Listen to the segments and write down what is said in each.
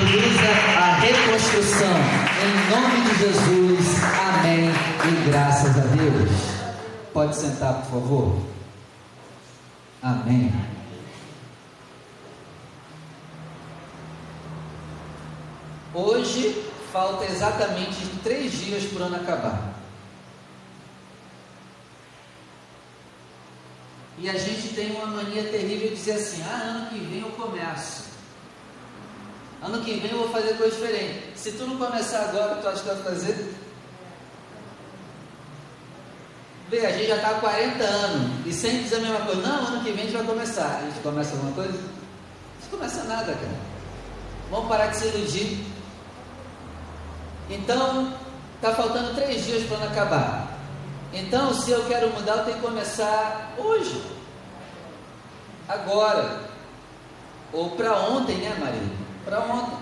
produza a reconstrução. Em nome de Jesus, amém e graças a Deus. Pode sentar, por favor. Amém. Hoje falta exatamente três dias para o ano acabar. E a gente tem uma mania terrível de dizer assim: ah, ano que vem eu começo. Ano que vem eu vou fazer coisa diferente. Se tu não começar agora, tu acha que vai fazer? Vê, a gente já está há 40 anos e sempre diz a mesma coisa. Não, ano que vem a gente vai começar. A gente começa alguma coisa? Não começa nada, cara. Vamos parar de se iludir. Então, está faltando três dias para o ano acabar. Então, se eu quero mudar, eu tenho que começar hoje, agora, ou para ontem, né, Maria? Para ontem.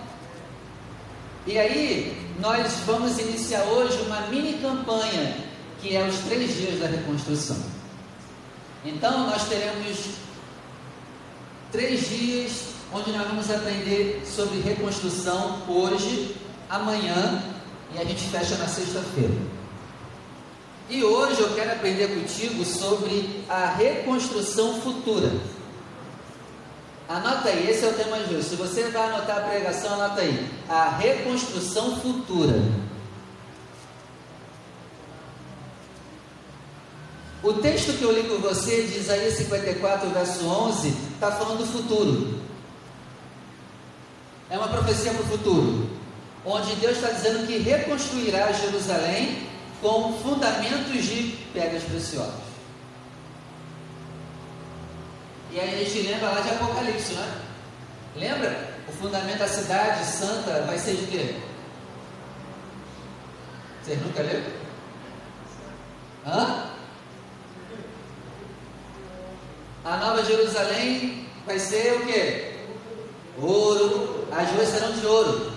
E aí, nós vamos iniciar hoje uma mini campanha, que é os três dias da reconstrução. Então, nós teremos três dias onde nós vamos aprender sobre reconstrução hoje, amanhã e a gente fecha na sexta-feira. E hoje eu quero aprender contigo sobre a reconstrução futura. Anota aí, esse é o tema de hoje. Se você vai anotar a pregação, anota aí. A reconstrução futura. O texto que eu li com você, de Isaías 54, verso 11, está falando do futuro. É uma profecia para o futuro. Onde Deus está dizendo que reconstruirá Jerusalém com fundamentos de pedras preciosas. E aí a gente lembra lá de Apocalipse, né? Lembra? O fundamento da cidade santa vai ser de quê? Vocês nunca leram? Hã? A nova Jerusalém vai ser o quê? Ouro. As ruas serão de ouro.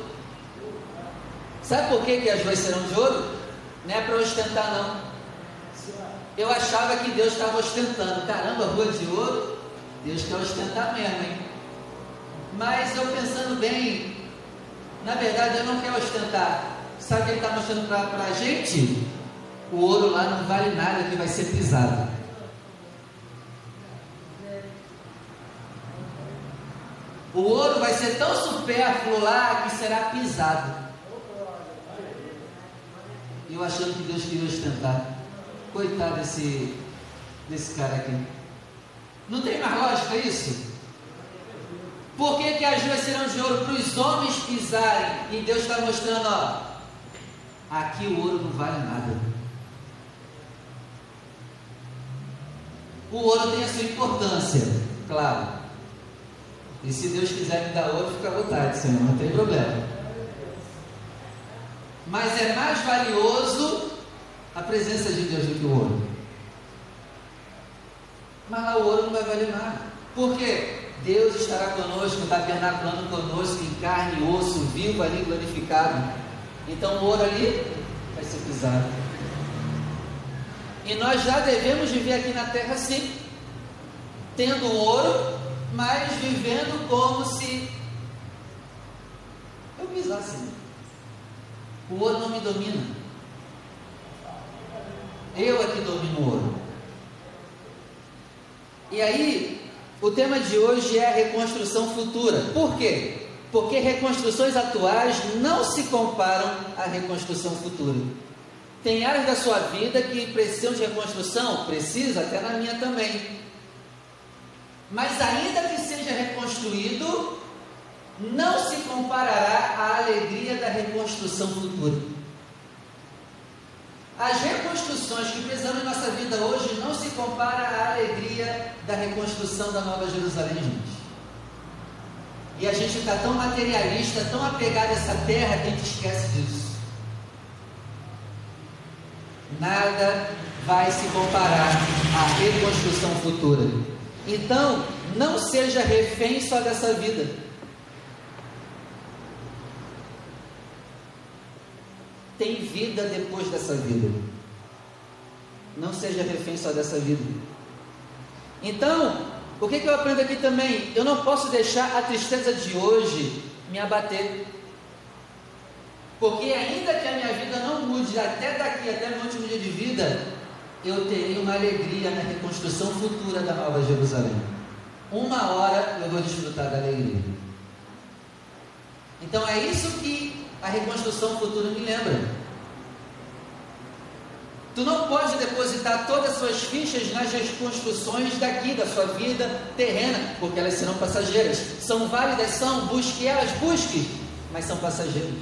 Sabe por que, que as ruas serão de ouro? Não é para ostentar, não. Eu achava que Deus estava ostentando. Caramba, rua de ouro, Deus quer ostentar mesmo, hein? Mas eu pensando bem, na verdade eu não quero ostentar. Sabe o que ele está mostrando para a gente? O ouro lá não vale nada que vai ser pisado. O ouro vai ser tão supérfluo lá que será pisado. Eu achando que Deus queria ostentar. Coitado desse, desse cara aqui. Não tem mais lógica isso? Por que, que as ruas serão de ouro para os homens pisarem? E Deus está mostrando, ó, aqui o ouro não vale nada. O ouro tem a sua importância, claro. E se Deus quiser me dar ouro, fica à vontade, Senhor, não tem problema mas é mais valioso a presença de Deus do que o ouro. Mas o ouro não vai valer nada. Por quê? Deus estará conosco, tabernaculando conosco em carne e osso, vivo ali, glorificado. Então o ouro ali vai ser pisado. E nós já devemos viver aqui na terra sim, tendo ouro, mas vivendo como se eu pisasse. O ouro não me domina. Eu é que domino o ouro. E aí, o tema de hoje é a reconstrução futura. Por quê? Porque reconstruções atuais não se comparam à reconstrução futura. Tem áreas da sua vida que precisam de reconstrução? Precisa, até na minha também. Mas ainda que seja reconstruído, não se comparará à alegria da reconstrução futura. As reconstruções que precisamos em nossa vida hoje não se compara à alegria da reconstrução da Nova Jerusalém, gente. E a gente está tão materialista, tão apegado a essa terra que a gente esquece disso. Nada vai se comparar à reconstrução futura. Então, não seja refém só dessa vida. Tem vida depois dessa vida. Não seja refém só dessa vida. Então, o que, que eu aprendo aqui também? Eu não posso deixar a tristeza de hoje me abater. Porque ainda que a minha vida não mude até daqui, até meu último dia de vida, eu terei uma alegria na reconstrução futura da Nova Jerusalém. Uma hora eu vou desfrutar da alegria. Então é isso que a reconstrução futura me lembra. Tu não pode depositar todas as suas fichas nas reconstruções daqui, da sua vida terrena, porque elas serão passageiras. São válidas, são, busque elas, busque, mas são passageiras.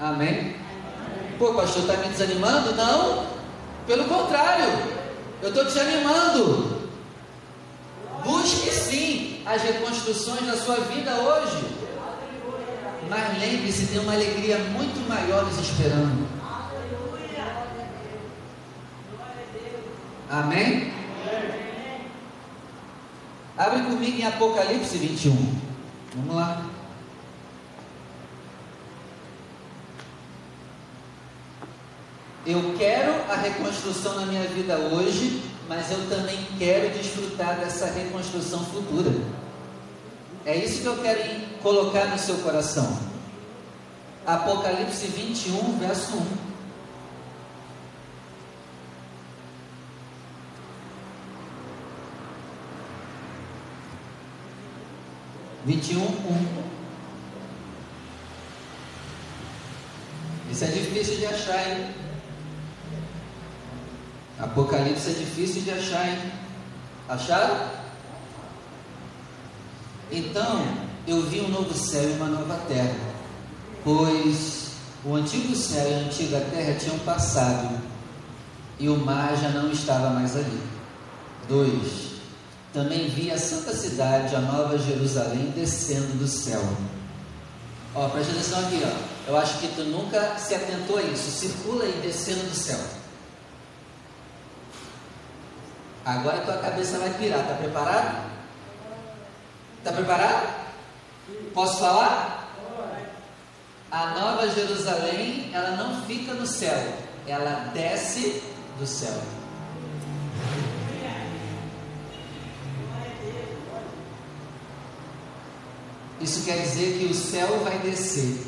Amém? Pô, pastor, está me desanimando? Não, pelo contrário, eu estou te animando. Busque sim as reconstruções da sua vida hoje. Mas lembre-se, tem uma alegria muito maior nos esperando. Amém? Abre comigo em Apocalipse 21. Vamos lá. Eu quero a reconstrução na minha vida hoje, mas eu também quero desfrutar dessa reconstrução futura. É isso que eu quero colocar no seu coração. Apocalipse 21, verso 1. Vinte e um, um. Isso é difícil de achar, hein? Apocalipse é difícil de achar, hein? Acharam? Então eu vi um novo céu e uma nova terra, pois o antigo céu e a antiga terra tinham passado e o mar já não estava mais ali. 2. Também vi a santa cidade, a nova Jerusalém, descendo do céu. Ó, presta atenção aqui, ó. Eu acho que tu nunca se atentou a isso. Circula aí descendo do céu. Agora tua cabeça vai pirar, tá preparado? Está preparado? Posso falar? A nova Jerusalém, ela não fica no céu, ela desce do céu. Isso quer dizer que o céu vai descer.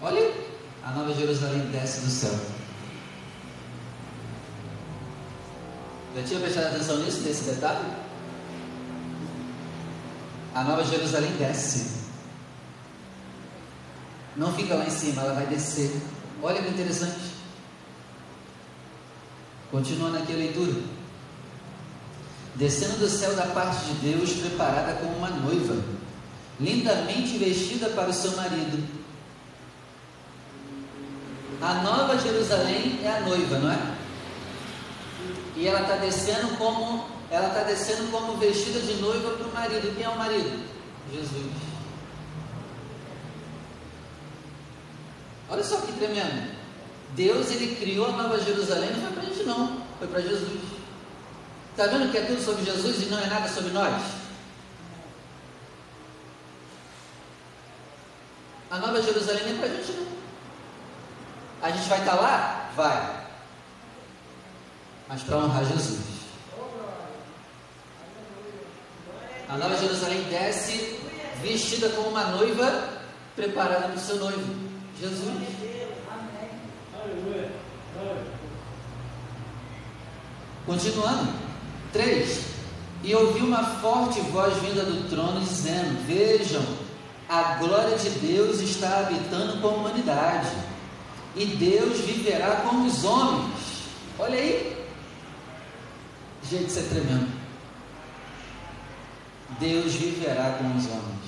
Olha, a nova Jerusalém desce do céu. Já tinha prestado atenção nisso, nesse detalhe? A Nova Jerusalém desce. Não fica lá em cima, ela vai descer. Olha que interessante. Continuando aqui a leitura. Descendo do céu da parte de Deus, preparada como uma noiva, lindamente vestida para o seu marido. A Nova Jerusalém é a noiva, não é? E ela está descendo como ela está descendo como vestida de noiva para o marido. Quem é o marido? Jesus. Olha só que tremendo. Deus ele criou a Nova Jerusalém, não foi para a gente não, foi para Jesus. Está vendo que é tudo sobre Jesus e não é nada sobre nós? A Nova Jerusalém nem é para a gente não. A gente vai estar tá lá? Vai. Mas para honrar Jesus. A Nova Jerusalém desce vestida como uma noiva preparada para o seu noivo, Jesus. Continuando, 3. E ouvi uma forte voz vinda do trono dizendo: Vejam, a glória de Deus está habitando com a humanidade, e Deus viverá com os homens. Olha aí, gente, isso é tremendo. Deus viverá com os homens.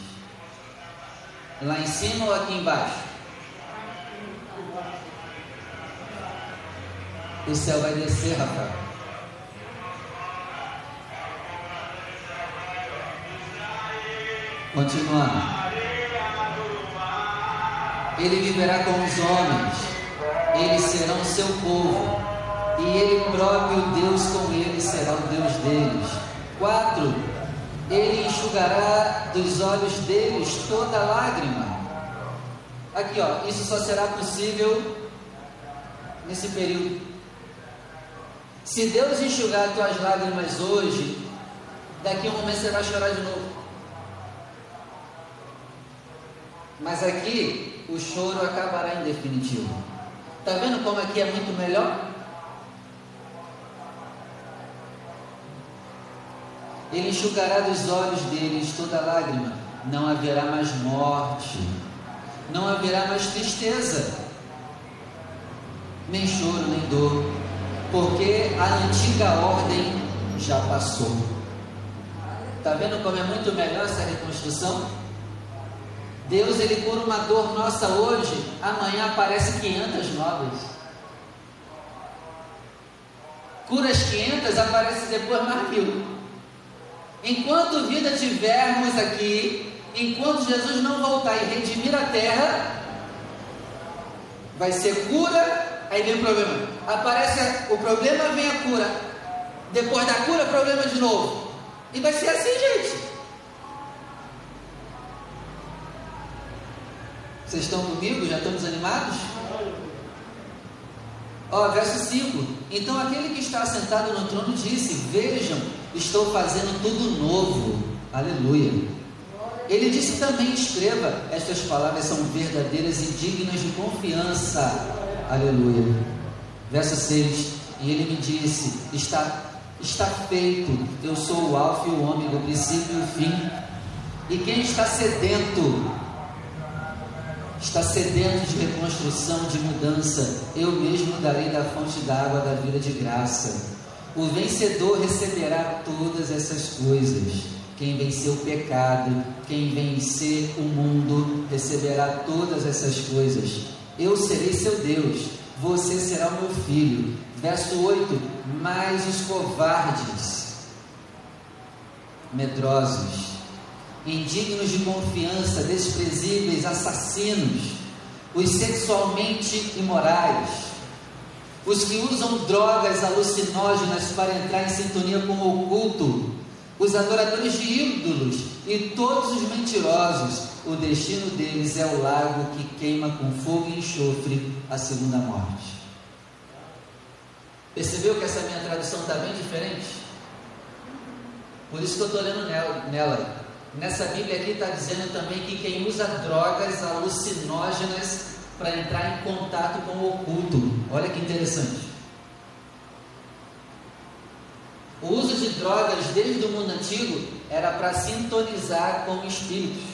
Lá em cima ou aqui embaixo? O céu vai descer, Rafael. Continuando. Ele viverá com os homens, eles serão seu povo, e ele próprio, Deus com eles, será o Deus deles. Quatro ele enxugará dos olhos deles toda lágrima. Aqui, ó, isso só será possível nesse período. Se Deus enxugar tuas lágrimas hoje, daqui a um momento você vai chorar de novo. Mas aqui o choro acabará em definitivo. Está vendo como aqui é muito melhor? Ele enxugará dos olhos deles toda lágrima, não haverá mais morte, não haverá mais tristeza, nem choro, nem dor, porque a antiga ordem já passou. Está vendo como é muito melhor essa reconstrução? Deus, ele cura uma dor nossa hoje, amanhã aparece 500 novas. Cura as 500, aparece depois mais mil. Enquanto vida tivermos aqui, enquanto Jesus não voltar e redimir a terra, vai ser cura, aí vem o problema. Aparece o problema, vem a cura. Depois da cura, problema de novo. E vai ser assim, gente. Vocês estão comigo? Já estão desanimados? Ó, verso 5: Então aquele que está sentado no trono disse: Vejam, estou fazendo tudo novo. Aleluia. Ele disse também: Escreva, estas palavras são verdadeiras e dignas de confiança. Aleluia. Verso 6: E ele me disse: Está, está feito, eu sou o Alfa e o Ômega, o princípio e o fim. E quem está sedento, está sedento de reconstrução, de mudança, eu mesmo darei da fonte da água da vida de graça. O vencedor receberá todas essas coisas. Quem venceu o pecado, quem vencer o mundo, receberá todas essas coisas. Eu serei seu Deus, você será o meu filho. Verso 8: Mas os covardes, medrosos, indignos de confiança, desprezíveis, assassinos, os sexualmente imorais, os que usam drogas alucinógenas para entrar em sintonia com o oculto, os adoradores de ídolos e todos os mentirosos, o destino deles é o lago que queima com fogo e enxofre a segunda morte. Percebeu que essa minha tradução está bem diferente? Por isso que eu estou lendo nela. Nessa Bíblia aqui está dizendo também que quem usa drogas alucinógenas para entrar em contato com o oculto. Olha que interessante. O uso de drogas desde o mundo antigo era para sintonizar com espíritos.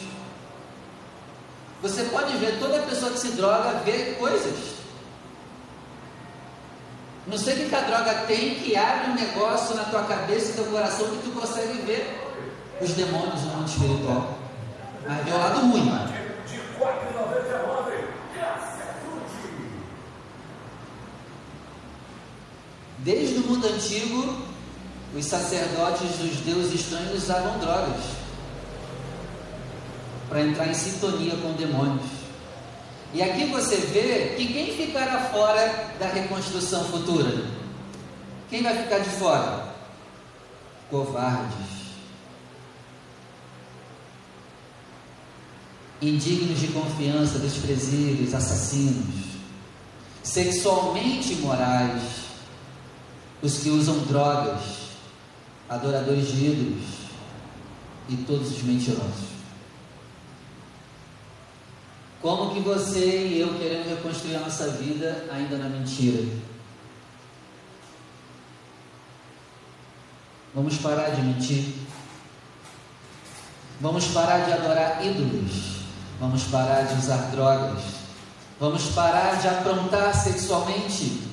Você pode ver, toda pessoa que se droga vê coisas. Não sei o que a droga tem que abre um negócio na tua cabeça e teu coração que tu consegue ver os demônios no mundo espiritual. Mas vê o lado ruim. Desde o mundo antigo, os sacerdotes dos deuses estranhos usavam drogas para entrar em sintonia com demônios. E aqui você vê que quem ficará fora da reconstrução futura? Quem vai ficar de fora? Covardes. indignos de confiança, desprezíveis, assassinos, sexualmente imorais, os que usam drogas, adoradores de ídolos e todos os mentirosos. Como que você e eu queremos reconstruir a nossa vida ainda na mentira? Vamos parar de mentir. Vamos parar de adorar ídolos. Vamos parar de usar drogas. Vamos parar de aprontar sexualmente.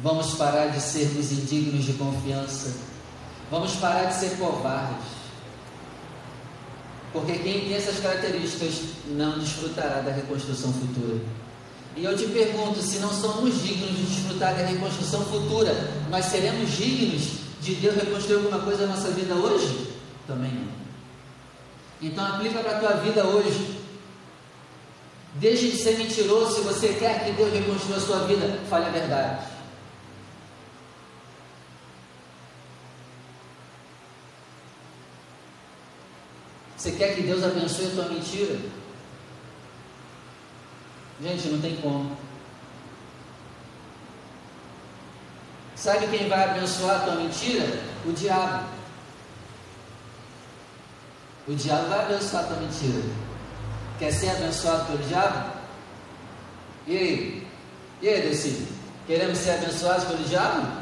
Vamos parar de sermos indignos de confiança. Vamos parar de ser covardes. Porque quem tem essas características não desfrutará da reconstrução futura. E eu te pergunto: se não somos dignos de desfrutar da reconstrução futura, nós seremos dignos de Deus reconstruir alguma coisa na nossa vida hoje? Também não. Então aplica para a tua vida hoje. Deixe de ser mentiroso se você quer que Deus reconstrua a sua vida. Fale a verdade. Você quer que Deus abençoe a tua mentira? Gente, não tem como. Sabe quem vai abençoar a tua mentira? O diabo. O diabo vai abençoar a tua mentira. Quer ser abençoado pelo diabo? E aí? E aí, Deci? Queremos ser abençoados pelo diabo?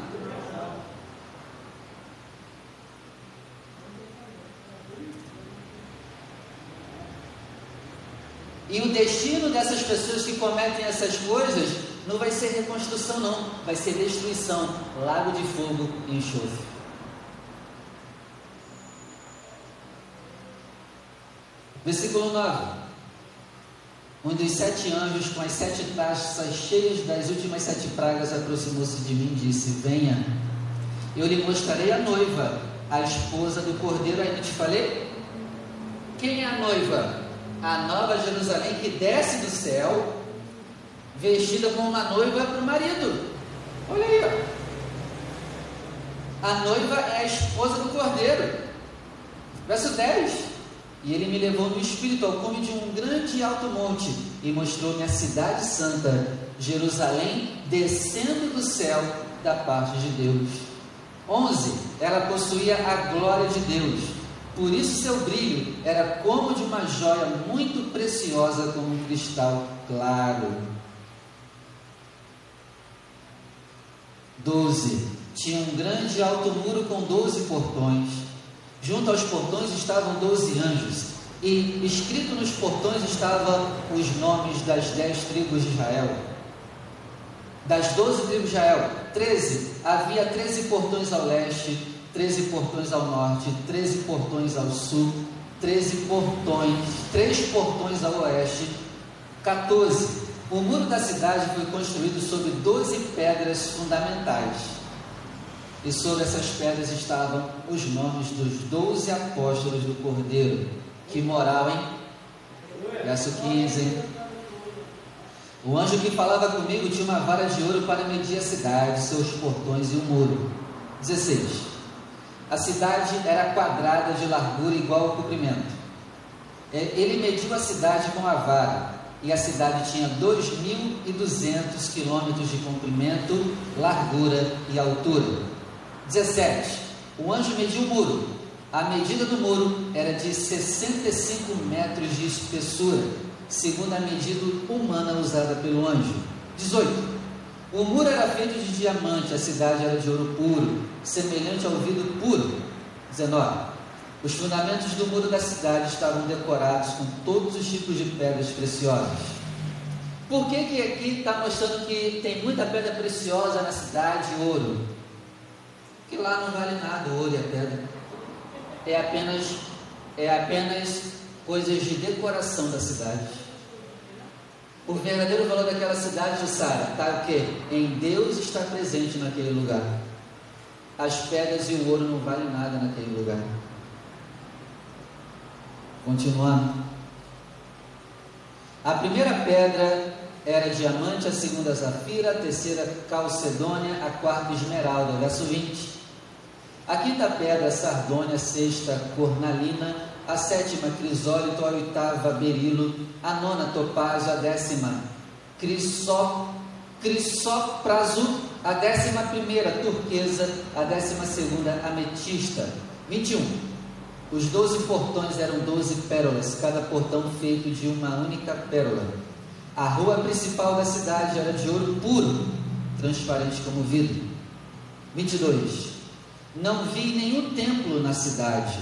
E o destino dessas pessoas que cometem essas coisas não vai ser reconstrução, não, vai ser destruição lago de fogo e enxofre. Versículo 9. Um dos sete anjos, com as sete taças cheias das últimas sete pragas, aproximou-se de mim e disse: Venha, eu lhe mostrarei a noiva, a esposa do cordeiro. Ainda te falei? Quem é a noiva? A nova Jerusalém que desce do céu, vestida como uma noiva para o marido. Olha aí, ó. A noiva é a esposa do cordeiro. Verso 10. E ele me levou no espírito ao cume de um grande alto monte e mostrou-me a cidade santa, Jerusalém, descendo do céu da parte de Deus. 11. Ela possuía a glória de Deus. Por isso seu brilho era como de uma joia muito preciosa, como um cristal claro. 12. Tinha um grande alto muro com doze portões Junto aos portões estavam doze anjos, e escrito nos portões estavam os nomes das dez tribos de Israel. Das doze tribos de Israel, treze, havia treze portões ao leste, treze portões ao norte, treze portões ao sul, treze portões, três portões ao oeste, 14. O muro da cidade foi construído sobre doze pedras fundamentais e sobre essas pedras estavam os nomes dos doze apóstolos do Cordeiro, que moravam em verso 15. O anjo que falava comigo tinha uma vara de ouro para medir a cidade, seus portões e o muro. 16. A cidade era quadrada de largura igual ao comprimento. É, ele mediu a cidade com a vara, e a cidade tinha 2.200 quilômetros de comprimento, largura e altura. 17. O anjo mediu o muro. A medida do muro era de 65 metros de espessura, segundo a medida humana usada pelo anjo. 18. O muro era feito de diamante, a cidade era de ouro puro, semelhante ao vidro puro. 19. Os fundamentos do muro da cidade estavam decorados com todos os tipos de pedras preciosas. Por que, que aqui está mostrando que tem muita pedra preciosa na cidade, ouro? que lá não vale nada ouro e a pedra. É apenas, é apenas coisas de decoração da cidade. O verdadeiro valor daquela cidade, Sara, está o quê? Em Deus está presente naquele lugar. As pedras e o ouro não valem nada naquele lugar. Continuando. A primeira pedra era diamante, a segunda zafira, a terceira calcedônia, a quarta esmeralda. Verso 20. A quinta pedra, sardônia, a sexta, cornalina, a sétima, crisólito, a oitava, berilo, a nona, topázio, a décima, crisó, crisópraso, a décima primeira, turquesa, a décima segunda, ametista. 21. Os doze portões eram doze pérolas, cada portão feito de uma única pérola. A rua principal da cidade era de ouro puro, transparente como vidro. 22. Não vi nenhum templo na cidade,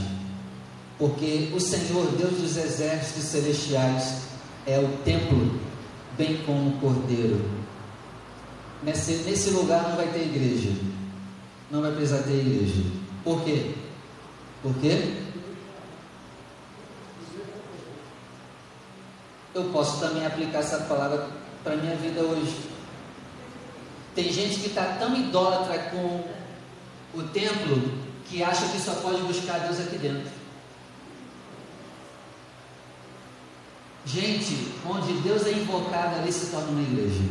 porque o Senhor, Deus dos exércitos celestiais, é o templo, bem como o cordeiro. Nesse, nesse lugar não vai ter igreja, não vai precisar ter igreja. Por quê? Por quê? Eu posso também aplicar essa palavra para a minha vida hoje. Tem gente que está tão idólatra com o templo que acha que só pode buscar Deus aqui dentro. Gente, onde Deus é invocado, ali se torna uma igreja.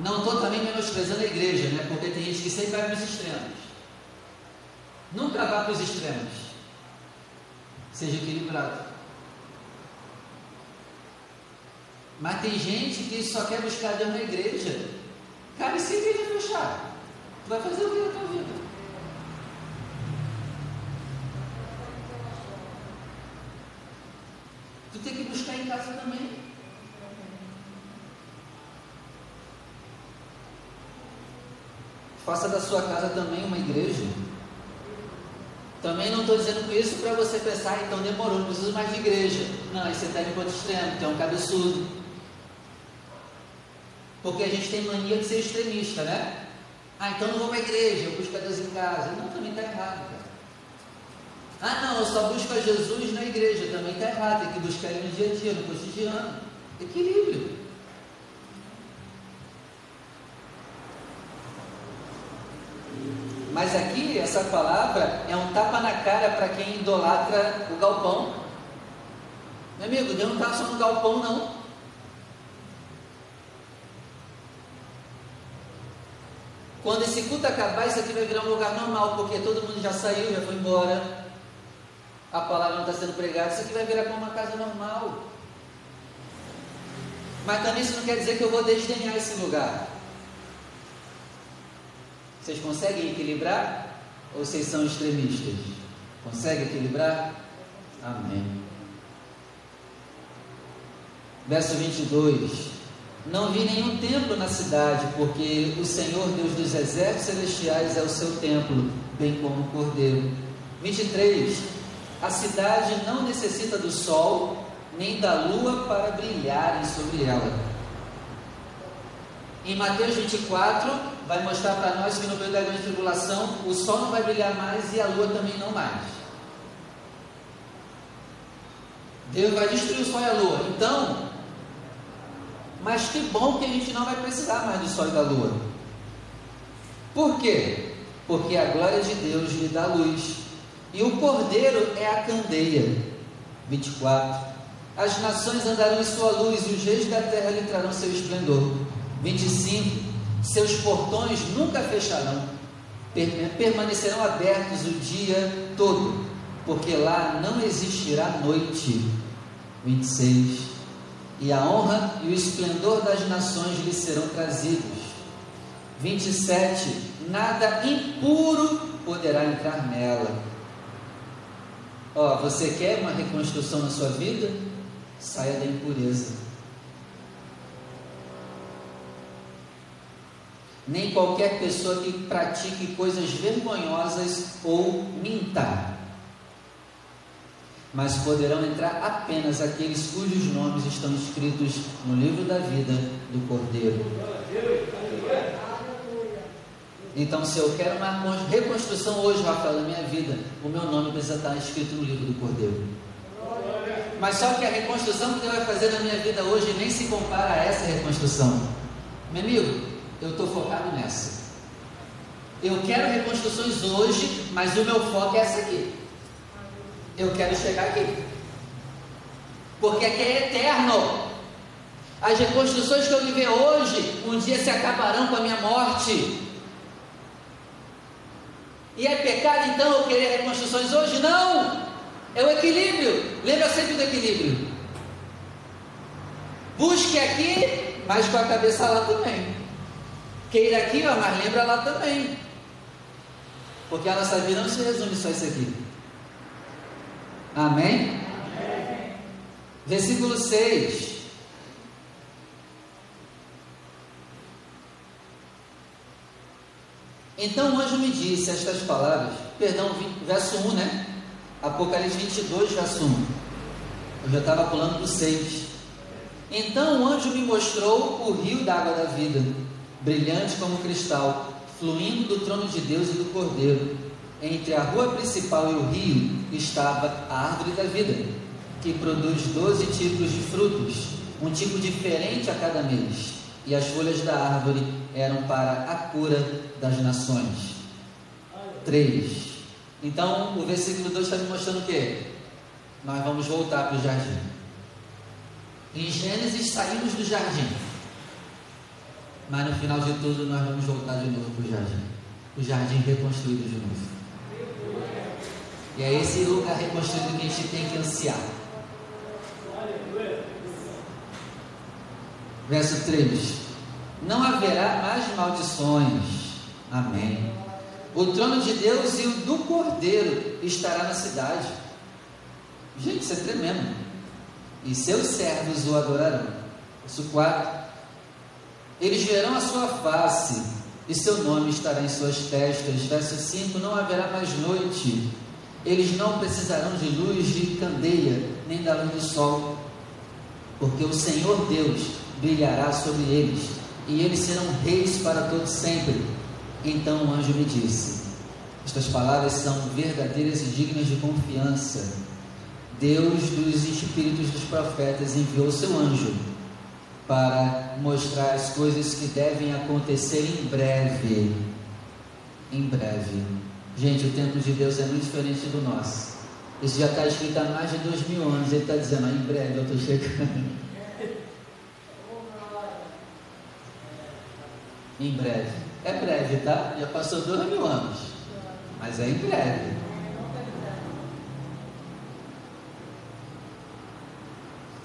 Não estou também menosprezando a igreja, né? Porque tem gente que sempre vai para os extremos. Nunca vá para os extremos. Seja equilibrado. Mas tem gente que só quer buscar Deus na igreja. Vai fazer o que na tua vida? Tu tem que buscar em casa também. Faça da sua casa também uma igreja. Também não estou dizendo isso para você pensar, então demorou, não preciso mais de igreja. Não, você está de ponto extremo, então é um cabeçudo. Porque a gente tem mania de ser extremista, né? Ah, então não vou para a igreja, eu busco a Deus em casa. Não, também está errado, cara. Ah, não, eu só busco a Jesus na igreja, também está errado, tem que buscar ele no dia a dia, no cotidiano. Equilíbrio. Mas aqui, essa palavra é um tapa na cara para quem idolatra o galpão. Meu amigo, Deus não está só no galpão, não. Quando esse culto acabar, isso aqui vai virar um lugar normal, porque todo mundo já saiu, já foi embora. A palavra não está sendo pregada, isso aqui vai virar como uma casa normal. Mas também isso não quer dizer que eu vou desdenhar esse lugar. Vocês conseguem equilibrar? Ou vocês são extremistas? Consegue equilibrar? Amém. Verso 22. Não vi nenhum templo na cidade, porque o Senhor Deus dos exércitos celestiais é o seu templo, bem como o Cordeiro. 23. A cidade não necessita do sol, nem da lua para brilharem sobre ela. Em Mateus 24, vai mostrar para nós que no meio da grande tribulação o sol não vai brilhar mais e a lua também não mais. Deus vai destruir o sol e a lua. Então, mas que bom que a gente não vai precisar mais do sol e da lua. Por quê? Porque a glória de Deus lhe dá luz. E o cordeiro é a candeia. 24. As nações andarão em sua luz e os reis da terra lhe trarão seu esplendor. 25. Seus portões nunca fecharão, permanecerão abertos o dia todo, porque lá não existirá noite. 26 e a honra e o esplendor das nações lhe serão trazidos. 27. Nada impuro poderá entrar nela. Ó, você quer uma reconstrução na sua vida? Saia da impureza. Nem qualquer pessoa que pratique coisas vergonhosas ou minta mas poderão entrar apenas aqueles cujos nomes estão escritos no livro da vida do Cordeiro. Então, se eu quero uma reconstrução hoje, Rafael, da minha vida, o meu nome precisa estar escrito no livro do Cordeiro. Mas só que a reconstrução que Deus vai fazer na minha vida hoje nem se compara a essa reconstrução. Meu amigo, eu estou focado nessa. Eu quero reconstruções hoje, mas o meu foco é essa aqui. Eu quero chegar aqui. Porque aqui é eterno. As reconstruções que eu viver hoje, um dia se acabarão com a minha morte. E é pecado então eu querer reconstruções hoje? Não! É o equilíbrio. Lembra sempre do equilíbrio. Busque aqui, mas com a cabeça lá também. Queira aqui, mas lembra lá também. Porque a nossa vida não se resume só isso aqui. Amém? Versículo 6. Então o anjo me disse estas palavras, perdão, verso 1, né? Apocalipse 22, verso 1. Eu já estava pulando para o 6. Então o anjo me mostrou o rio da água da vida, brilhante como cristal, fluindo do trono de Deus e do Cordeiro entre a rua principal e o rio estava a árvore da vida, que produz doze tipos de frutos, um tipo diferente a cada mês, e as folhas da árvore eram para a cura das nações. 3. Então, o versículo 2 está me mostrando o quê? Nós vamos voltar para o jardim. Em Gênesis saímos do jardim. Mas no final de tudo nós vamos voltar de novo para o jardim. O jardim reconstruído de novo. E é esse lugar reconstruído que a gente tem que ansiar. Verso 3: Não haverá mais maldições. Amém. O trono de Deus e o do Cordeiro estará na cidade. Gente, isso é tremendo. e seus servos o adorarão. Verso 4. Eles verão a sua face, e seu nome estará em suas testas. Verso 5: Não haverá mais noite. Eles não precisarão de luz de candeia, nem da luz do sol, porque o Senhor Deus brilhará sobre eles, e eles serão reis para todo sempre. Então o anjo me disse: Estas palavras são verdadeiras e dignas de confiança. Deus dos espíritos dos profetas enviou seu anjo para mostrar as coisas que devem acontecer em breve. Em breve. Gente, o tempo de Deus é muito diferente do nosso. Isso já está escrito há mais de dois mil anos. Ele está dizendo, ah, em breve eu estou chegando. em breve. É breve, tá? Já passou dois mil anos. Mas é em breve.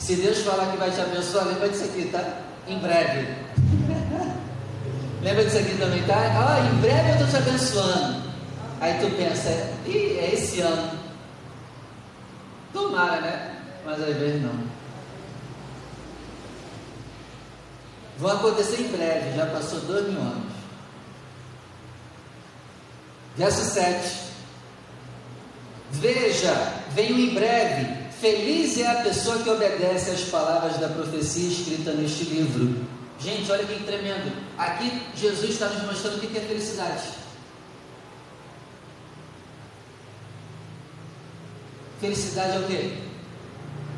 Se Deus falar que vai te abençoar, lembra disso aqui, tá? Em breve. lembra disso aqui também, tá? Ah, em breve eu estou te abençoando. Aí tu pensa, Ih, é esse ano. Tomara, né? Mas às vezes não. Vão acontecer em breve, já passou dois mil anos. Verso 7. Veja, venho em breve. Feliz é a pessoa que obedece às palavras da profecia escrita neste livro. Gente, olha que tremendo. Aqui Jesus está nos mostrando o que é felicidade. Felicidade é o quê?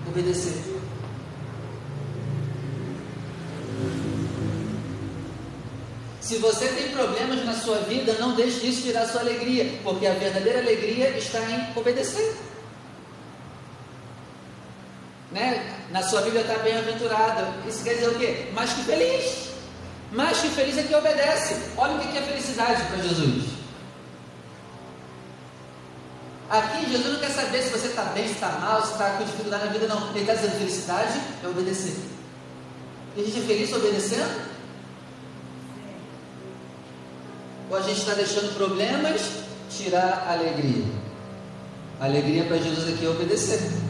Obedecer. Se você tem problemas na sua vida, não deixe isso tirar sua alegria, porque a verdadeira alegria está em obedecer. Né? Na sua Bíblia está bem-aventurado. Isso quer dizer o quê? Mais que feliz. Mais que feliz é que obedece. Olha o que é felicidade para Jesus. Aqui Jesus não quer saber se você está bem, se está mal, se está com dificuldade na vida, não. Ele está dizendo felicidade é obedecer. E a gente é feliz obedecendo? Ou a gente está deixando problemas tirar a alegria? A alegria para Jesus aqui é obedecer.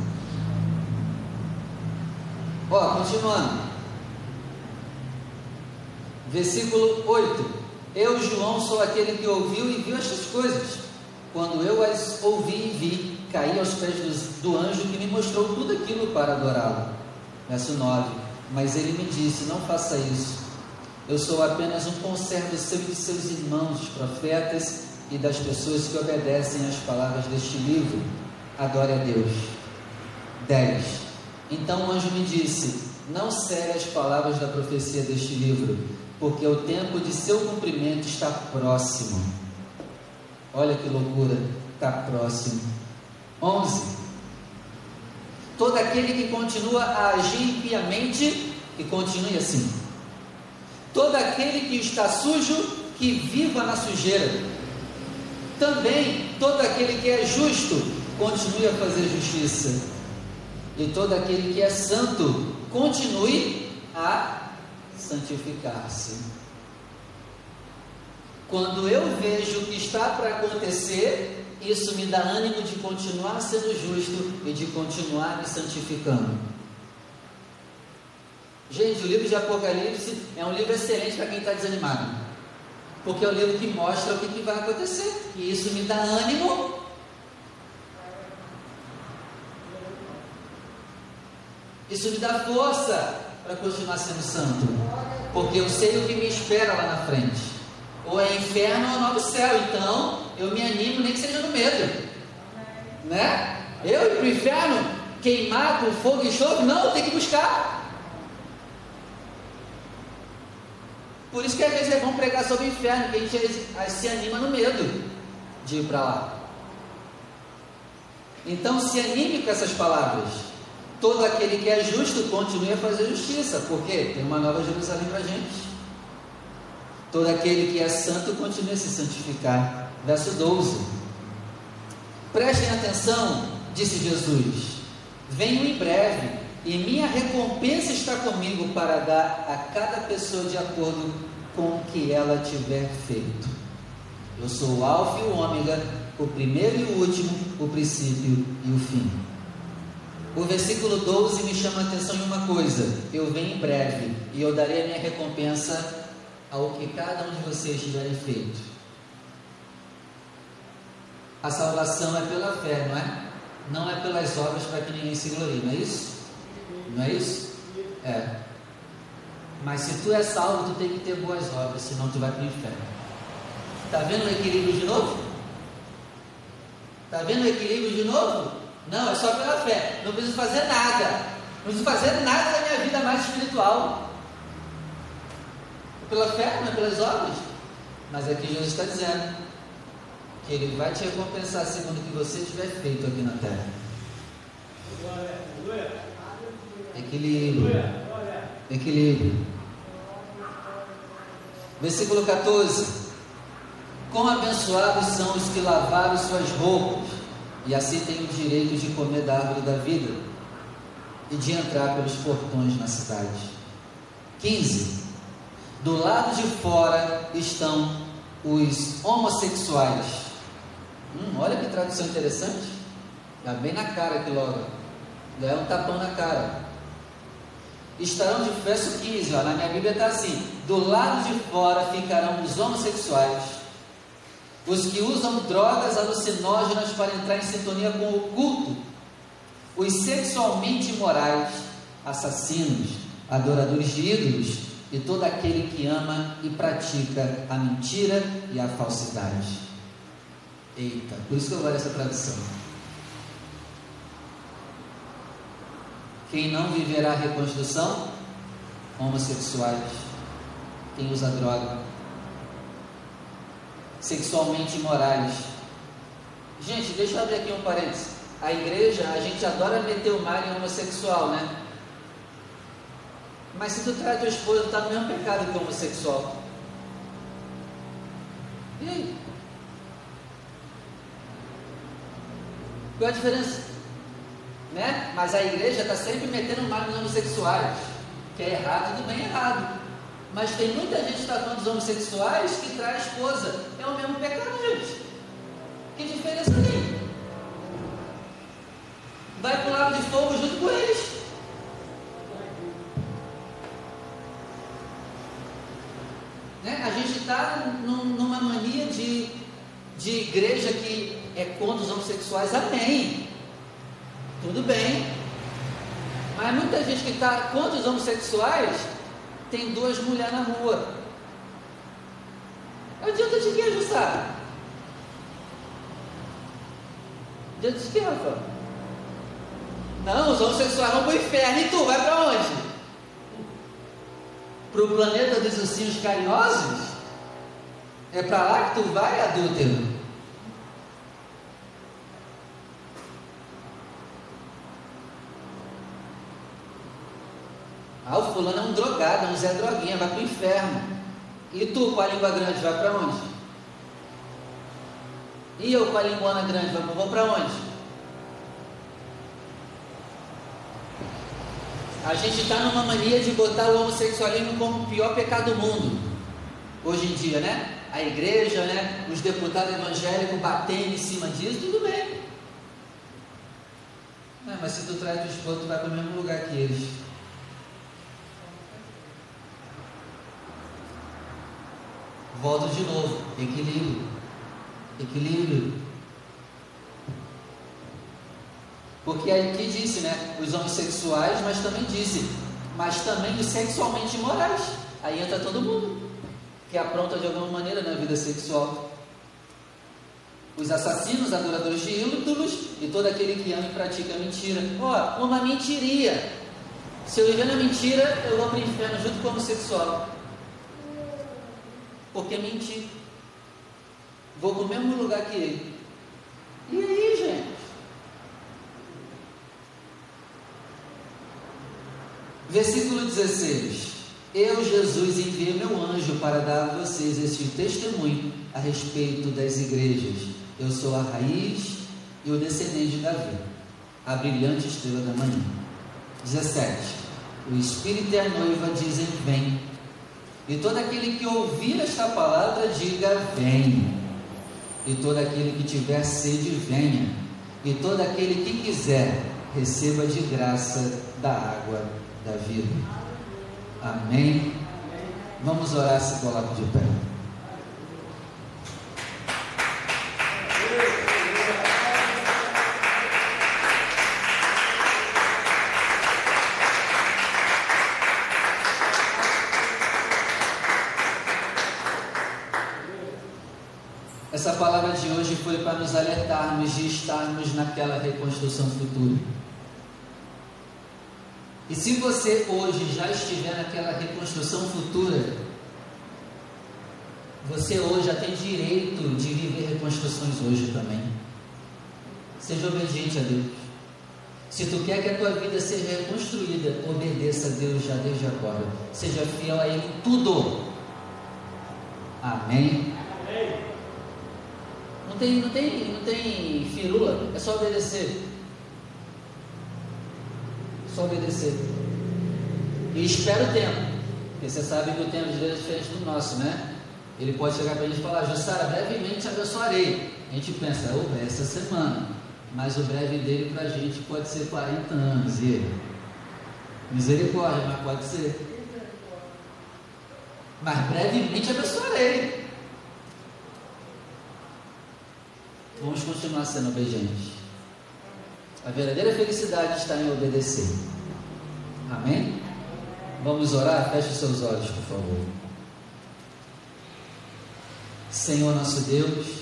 Ó, continuando. Versículo 8. Eu, João, sou aquele que ouviu e viu estas coisas. Quando eu as ouvi e vi, caí aos pés do, anjo que me mostrou tudo aquilo para adorá-lo. Verso 9. Mas ele me disse: Não faça isso eu sou apenas um conservo seu e de seus irmãos, os profetas e das pessoas que obedecem às palavras deste livro. Adore a Deus. 10. Então o anjo me disse: Não cele as palavras da profecia deste livro, porque o tempo de seu cumprimento está próximo. Olha que loucura, está próximo. 11. Todo aquele que continua a agir piamente, e continue assim Todo aquele que está sujo, que viva na sujeira. Também todo aquele que é justo, continue a fazer justiça. E todo aquele que é santo, continue a santificar-se. Quando eu vejo o que está para acontecer, isso me dá ânimo de continuar sendo justo e de continuar me santificando. Gente, o livro de Apocalipse é um livro excelente para quem está desanimado. Porque é o livro que mostra o que, que vai acontecer. E isso me dá ânimo. Isso me dá força para continuar sendo santo. Porque eu sei o que me espera lá na frente. Ou é inferno ou novo céu. Então, eu me animo, nem que seja no medo. Né? Eu ir para o inferno, queimar com fogo e enxofre? Não, tem que buscar. Por isso que às vezes é bom pregar sobre o inferno, que a gente se anima no medo de ir para lá. Então se anime com essas palavras. Todo aquele que é justo continue a fazer justiça, porque tem uma nova Jerusalém para a gente. Todo aquele que é santo continue a se santificar. Verso 12. Prestem atenção, disse Jesus. Venho em breve e minha recompensa está comigo para dar a cada pessoa de acordo com o que ela tiver feito. Eu sou o Alfa e o Ômega, o primeiro e o último, o princípio e o fim. O versículo 12 me chama a atenção em uma coisa: eu venho em breve e eu darei a minha recompensa ao que cada um de vocês tiverem feito. A salvação é pela fé, não é? Não é pelas obras para que ninguém se glorie, não é isso? Não é isso? É. Mas se tu é salvo, tu tem que ter boas obras, senão tu vai para o inferno. Está vendo o equilíbrio de novo? Está vendo o equilíbrio de novo? Não, é só pela fé. Não preciso fazer nada. Não preciso fazer nada da minha vida mais espiritual. É pela fé, não é pelas obras. Mas aqui Jesus está dizendo que Ele vai te recompensar segundo o que você tiver feito aqui na terra. Equilíbrio. Equilíbrio. Versículo 14. Quão abençoados são os que lavaram suas roupas e assim tem o direito de comer da árvore da vida e de entrar pelos portões na cidade. 15. Do lado de fora estão os homossexuais. Hum, olha que tradução interessante. Está bem na cara aqui logo. Já é um tapão na cara. Estarão de verso 15, ó, na minha Bíblia está assim: do lado de fora ficarão os homossexuais os que usam drogas alucinógenas para entrar em sintonia com o culto, os sexualmente imorais, assassinos, adoradores de ídolos e todo aquele que ama e pratica a mentira e a falsidade. Eita, por isso que eu gosto dessa tradução. Quem não viverá a reconstrução? Homossexuais, quem usa droga, sexualmente imorais. Gente, deixa eu abrir aqui um parênteses. A igreja, a gente adora meter o mar em homossexual, né? Mas se tu traz tua esposa, tu está no mesmo pecado que homossexual. E aí? Qual a diferença? Né? Mas a igreja está sempre metendo o mar nos homossexuais. Que é errado, tudo bem errado. Mas tem muita gente tratando dos homossexuais que traz a esposa. É o mesmo pecado, gente. Que diferença tem? Vai para o de fogo junto com eles. Né? A gente está numa mania de, de igreja que é contra os homossexuais. Amém. Tudo bem. Mas muita gente que está contra os homossexuais tem duas mulheres na rua. Adianta de que, Jussara? Adianta de que, Rafa? Não, os homossexuais vão para o inferno. E tu, vai para onde? Para o planeta dos ursinhos carinhosos? É para lá que tu vai, adúltero? Ah, o fulano é um drogado, é um Zé Droguinha, vai para o inferno. E tu com a língua grande, vai para onde? E eu com a língua grande, vou para onde? A gente está numa mania de botar o homossexualismo como o pior pecado do mundo. Hoje em dia, né? A igreja, né? Os deputados evangélicos batendo em cima disso, tudo bem. Não, mas se tu traz o esposo, tu vai para o mesmo lugar que eles. Volto de novo, equilíbrio. Equilíbrio. Porque aí que disse, né? Os homossexuais, mas também disse, mas também os sexualmente imorais. Aí entra todo mundo que apronta de alguma maneira na vida sexual. Os assassinos, adoradores de ídolos e todo aquele que ama e pratica mentira. Ó, uma mentiria. Se eu viver na mentira, eu vou para o inferno junto com o homossexual porque menti. Vou para o mesmo lugar que ele. E aí, gente? Versículo 16: Eu, Jesus, enviei meu anjo para dar a vocês este testemunho a respeito das igrejas. Eu sou a raiz e o descendente de Davi, a brilhante estrela da manhã. 17: O Espírito e a noiva dizem: Vem. E todo aquele que ouvir esta palavra, diga: Vem. E todo aquele que tiver sede, venha. E todo aquele que quiser receba de graça da água da vida. Amém. Vamos orar, se coloque de pé. Essa palavra de hoje foi para nos alertarmos de estarmos naquela reconstrução futura. E se você hoje já estiver naquela reconstrução futura, você hoje já tem direito de viver reconstruções hoje também. Seja obediente a Deus. Se tu quer que a tua vida seja reconstruída, obedeça a Deus já desde agora. Seja fiel a Ele em tudo. Amém. Não tem, não tem, não tem firula, é só obedecer. Só obedecer. E espera o tempo. Porque você sabe que o tempo de Deus é diferente do nosso, né? Ele pode chegar para a gente e falar, Jussara, brevemente abençoarei. A gente pensa, oh, essa semana. Mas o breve dele para a gente pode ser 40 anos. E? Misericórdia, mas pode ser. Mas brevemente abençoarei. Vamos continuar sendo obedientes. A verdadeira felicidade está em obedecer. Amém? Vamos orar? Feche os seus olhos, por favor. Senhor nosso Deus,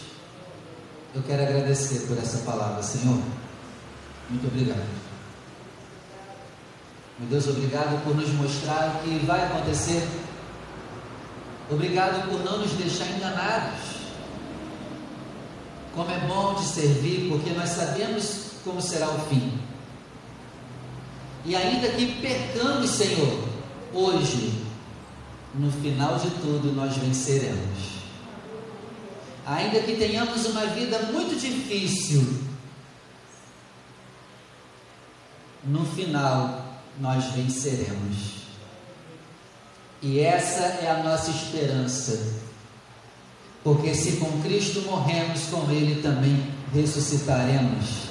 eu quero agradecer por essa palavra, Senhor. Muito obrigado. Meu Deus, obrigado por nos mostrar o que vai acontecer. Obrigado por não nos deixar enganados como é bom te servir, porque nós sabemos como será o fim. E ainda que percamos, Senhor, hoje, no final de tudo nós venceremos. Ainda que tenhamos uma vida muito difícil, no final nós venceremos. E essa é a nossa esperança porque se com Cristo morremos, com Ele também ressuscitaremos.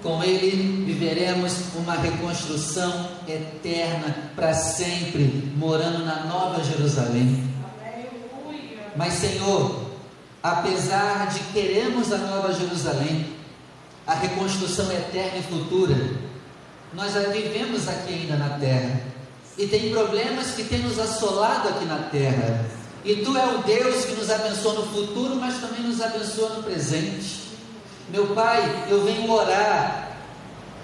Com Ele viveremos uma reconstrução eterna para sempre, morando na Nova Jerusalém. Mas, Senhor, apesar de queremos a Nova Jerusalém, a reconstrução eterna e futura, nós a vivemos aqui ainda na terra. E tem problemas que têm nos assolado aqui na terra e tu é o Deus que nos abençoa no futuro, mas também nos abençoa no presente. Meu Pai, eu venho orar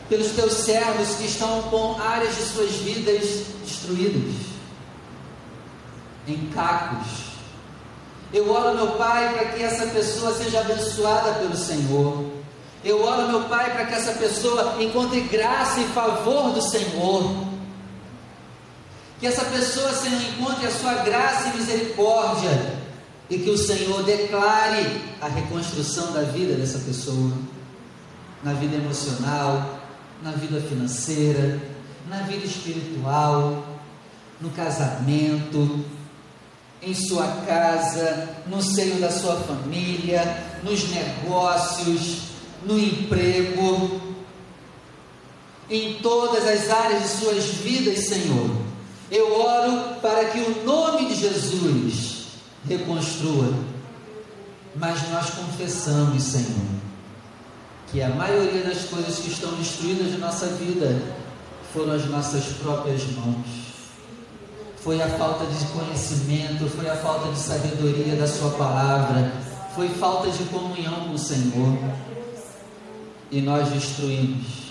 pelos teus servos que estão com áreas de suas vidas destruídas, em cacos. Eu oro, meu Pai, para que essa pessoa seja abençoada pelo Senhor. Eu oro, meu Pai, para que essa pessoa encontre graça e favor do Senhor. Que essa pessoa, Senhor, encontre a sua graça e misericórdia. E que o Senhor declare a reconstrução da vida dessa pessoa, na vida emocional, na vida financeira, na vida espiritual, no casamento, em sua casa, no seio da sua família, nos negócios, no emprego, em todas as áreas de suas vidas, Senhor eu oro para que o nome de Jesus reconstrua. Mas nós confessamos, Senhor, que a maioria das coisas que estão destruídas de nossa vida foram as nossas próprias mãos. Foi a falta de conhecimento, foi a falta de sabedoria da Sua palavra, foi falta de comunhão com o Senhor. E nós destruímos.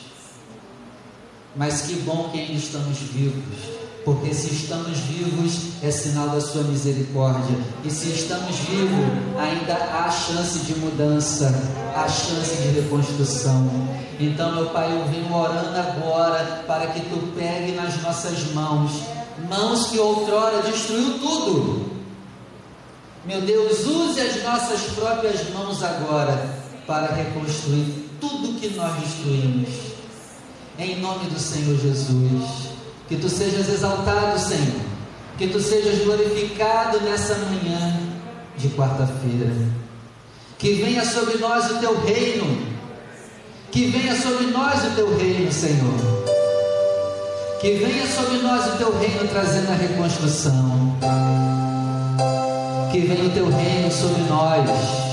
Mas que bom que ainda estamos vivos porque se estamos vivos é sinal da sua misericórdia, e se estamos vivos, ainda há chance de mudança, há chance de reconstrução. Então, meu Pai, eu venho orando agora para que tu pegue nas nossas mãos, mãos que outrora destruiu tudo. Meu Deus, use as nossas próprias mãos agora para reconstruir tudo que nós destruímos. Em nome do Senhor Jesus. Que tu sejas exaltado, Senhor. Que tu sejas glorificado nessa manhã de quarta-feira. Que venha sobre nós o teu reino. Que venha sobre nós o teu reino, Senhor. Que venha sobre nós o teu reino trazendo a reconstrução. Que venha o teu reino sobre nós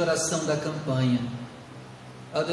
oração da.